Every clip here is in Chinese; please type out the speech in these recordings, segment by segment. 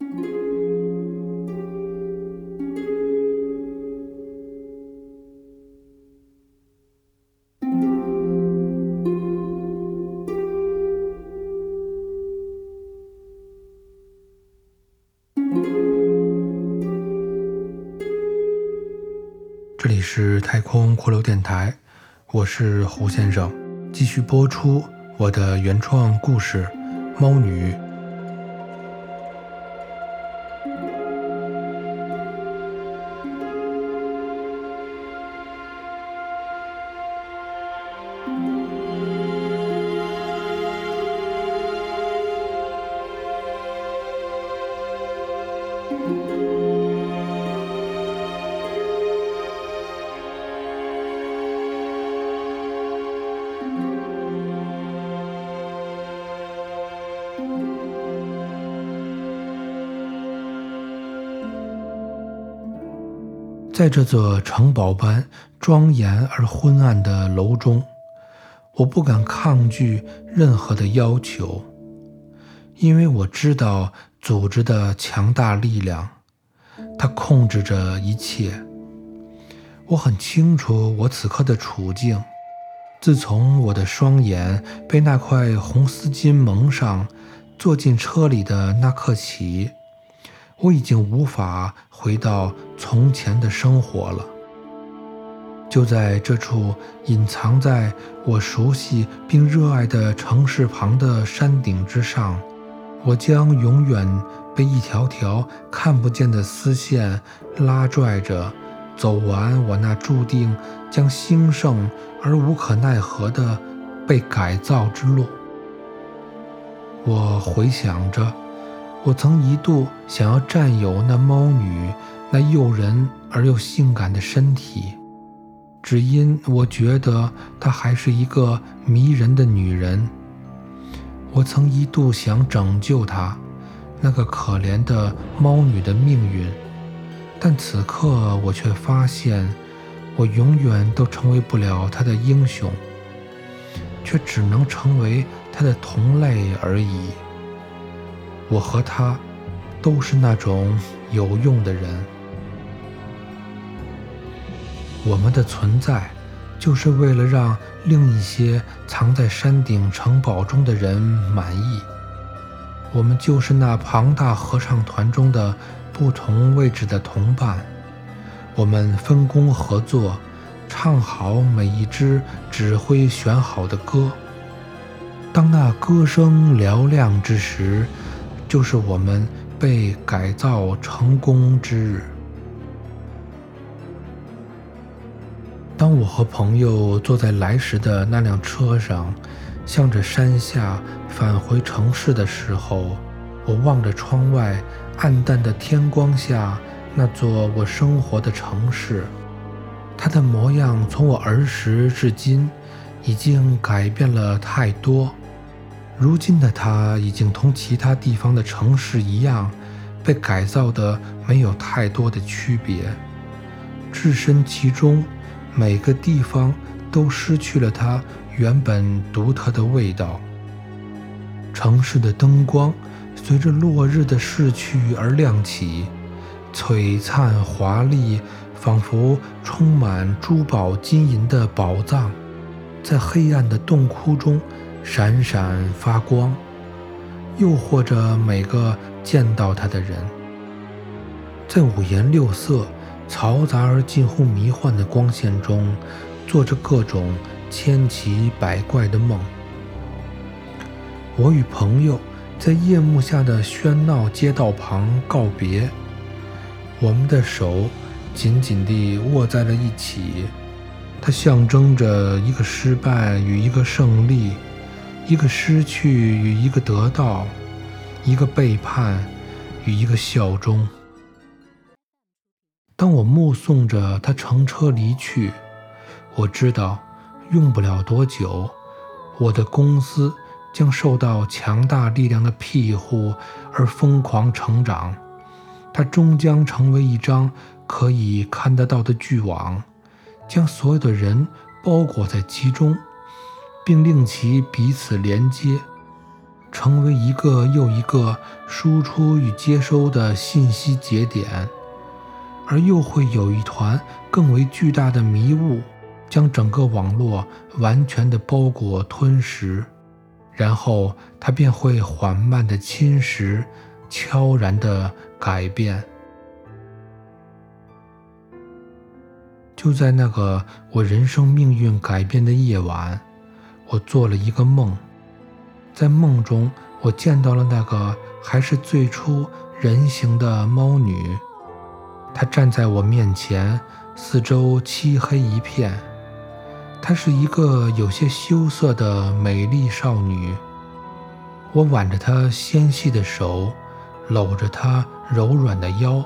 这里是太空骷髅电台，我是胡先生，继续播出我的原创故事《猫女》。在这座城堡般庄严而昏暗的楼中，我不敢抗拒任何的要求，因为我知道组织的强大力量，它控制着一切。我很清楚我此刻的处境。自从我的双眼被那块红丝巾蒙上，坐进车里的那刻起。我已经无法回到从前的生活了。就在这处隐藏在我熟悉并热爱的城市旁的山顶之上，我将永远被一条条看不见的丝线拉拽着，走完我那注定将兴盛而无可奈何的被改造之路。我回想着。我曾一度想要占有那猫女那诱人而又性感的身体，只因我觉得她还是一个迷人的女人。我曾一度想拯救她，那个可怜的猫女的命运，但此刻我却发现，我永远都成为不了她的英雄，却只能成为她的同类而已。我和他都是那种有用的人，我们的存在就是为了让另一些藏在山顶城堡中的人满意。我们就是那庞大合唱团中的不同位置的同伴，我们分工合作，唱好每一支指挥选好的歌。当那歌声嘹亮之时。就是我们被改造成功之日。当我和朋友坐在来时的那辆车上，向着山下返回城市的时候，我望着窗外暗淡的天光下那座我生活的城市，它的模样从我儿时至今已经改变了太多。如今的它已经同其他地方的城市一样，被改造的没有太多的区别。置身其中，每个地方都失去了它原本独特的味道。城市的灯光随着落日的逝去而亮起，璀璨华丽，仿佛充满珠宝金银的宝藏，在黑暗的洞窟中。闪闪发光，诱惑着每个见到它的人。在五颜六色、嘈杂而近乎迷幻的光线中，做着各种千奇百怪的梦。我与朋友在夜幕下的喧闹街道旁告别，我们的手紧紧地握在了一起，它象征着一个失败与一个胜利。一个失去与一个得到，一个背叛与一个效忠。当我目送着他乘车离去，我知道用不了多久，我的公司将受到强大力量的庇护而疯狂成长。它终将成为一张可以看得到的巨网，将所有的人包裹在其中。并令其彼此连接，成为一个又一个输出与接收的信息节点，而又会有一团更为巨大的迷雾，将整个网络完全的包裹吞噬，然后它便会缓慢的侵蚀，悄然的改变。就在那个我人生命运改变的夜晚，我做了一个梦。在梦中，我见到了那个还是最初人形的猫女。她站在我面前，四周漆黑一片。她是一个有些羞涩的美丽少女。我挽着她纤细的手，搂着她柔软的腰，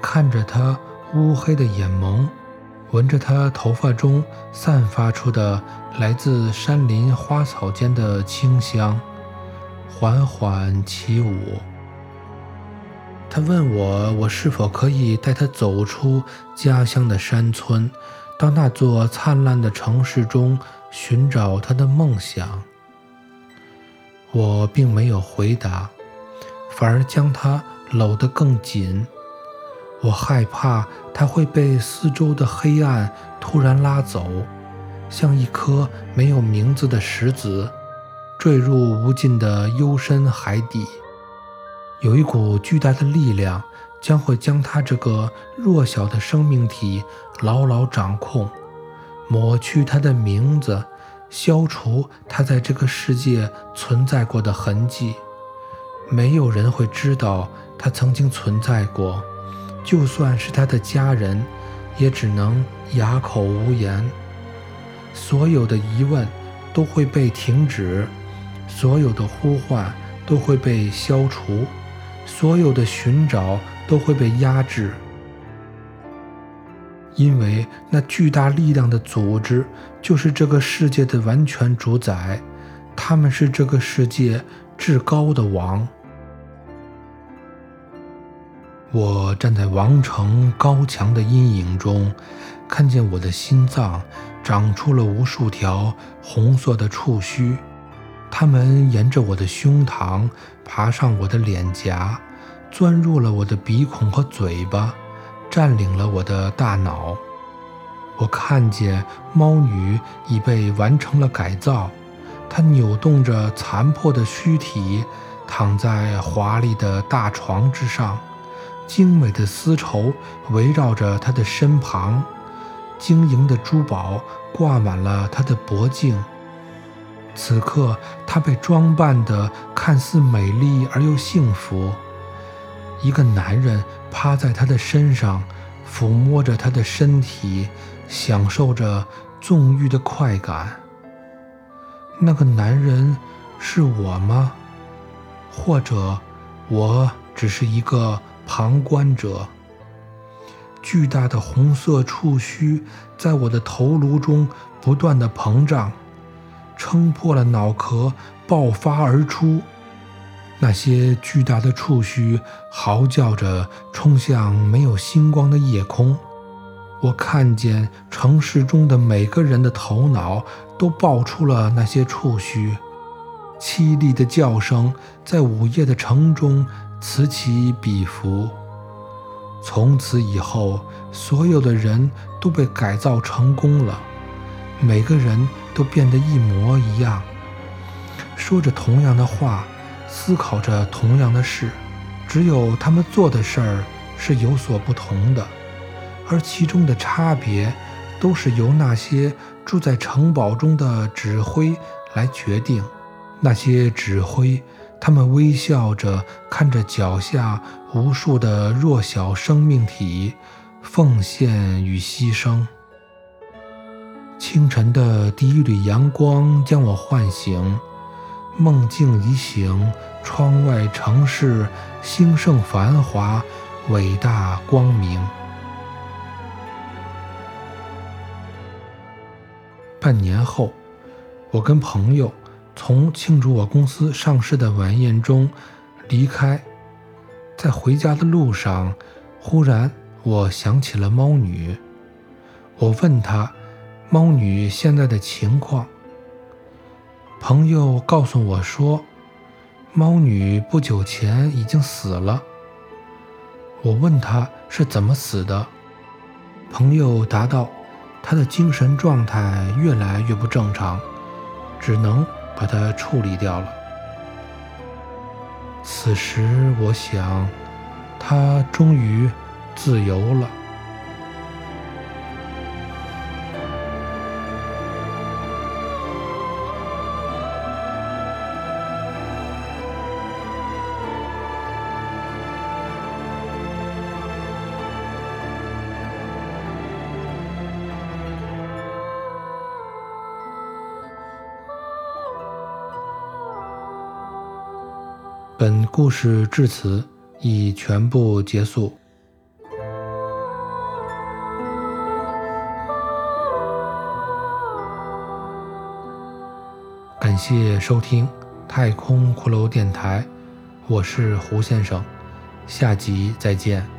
看着她乌黑的眼眸。闻着他头发中散发出的来自山林花草间的清香，缓缓起舞。他问我，我是否可以带他走出家乡的山村，到那座灿烂的城市中寻找他的梦想。我并没有回答，反而将他搂得更紧。我害怕他会被四周的黑暗突然拉走，像一颗没有名字的石子，坠入无尽的幽深海底。有一股巨大的力量将会将他这个弱小的生命体牢牢掌控，抹去他的名字，消除他在这个世界存在过的痕迹。没有人会知道他曾经存在过。就算是他的家人，也只能哑口无言。所有的疑问都会被停止，所有的呼唤都会被消除，所有的寻找都会被压制。因为那巨大力量的组织就是这个世界的完全主宰，他们是这个世界至高的王。我站在王城高墙的阴影中，看见我的心脏长出了无数条红色的触须，它们沿着我的胸膛爬上我的脸颊，钻入了我的鼻孔和嘴巴，占领了我的大脑。我看见猫女已被完成了改造，她扭动着残破的躯体，躺在华丽的大床之上。精美的丝绸围绕着她的身旁，晶莹的珠宝挂满了她的脖颈。此刻，她被装扮得看似美丽而又幸福。一个男人趴在她的身上，抚摸着她的身体，享受着纵欲的快感。那个男人是我吗？或者，我只是一个？旁观者，巨大的红色触须在我的头颅中不断的膨胀，撑破了脑壳，爆发而出。那些巨大的触须嚎叫着冲向没有星光的夜空。我看见城市中的每个人的头脑都爆出了那些触须，凄厉的叫声在午夜的城中。此起彼伏。从此以后，所有的人都被改造成功了，每个人都变得一模一样，说着同样的话，思考着同样的事，只有他们做的事儿是有所不同的，而其中的差别都是由那些住在城堡中的指挥来决定。那些指挥。他们微笑着看着脚下无数的弱小生命体奉献与牺牲。清晨的第一缕阳光将我唤醒，梦境已醒，窗外城市兴盛繁华，伟大光明。半年后，我跟朋友。从庆祝我公司上市的晚宴中离开，在回家的路上，忽然我想起了猫女。我问她，猫女现在的情况。朋友告诉我说，猫女不久前已经死了。我问她是怎么死的，朋友答道：她的精神状态越来越不正常，只能把它处理掉了。此时我想，他终于自由了。本故事至此已全部结束。感谢收听《太空骷髅电台》，我是胡先生，下集再见。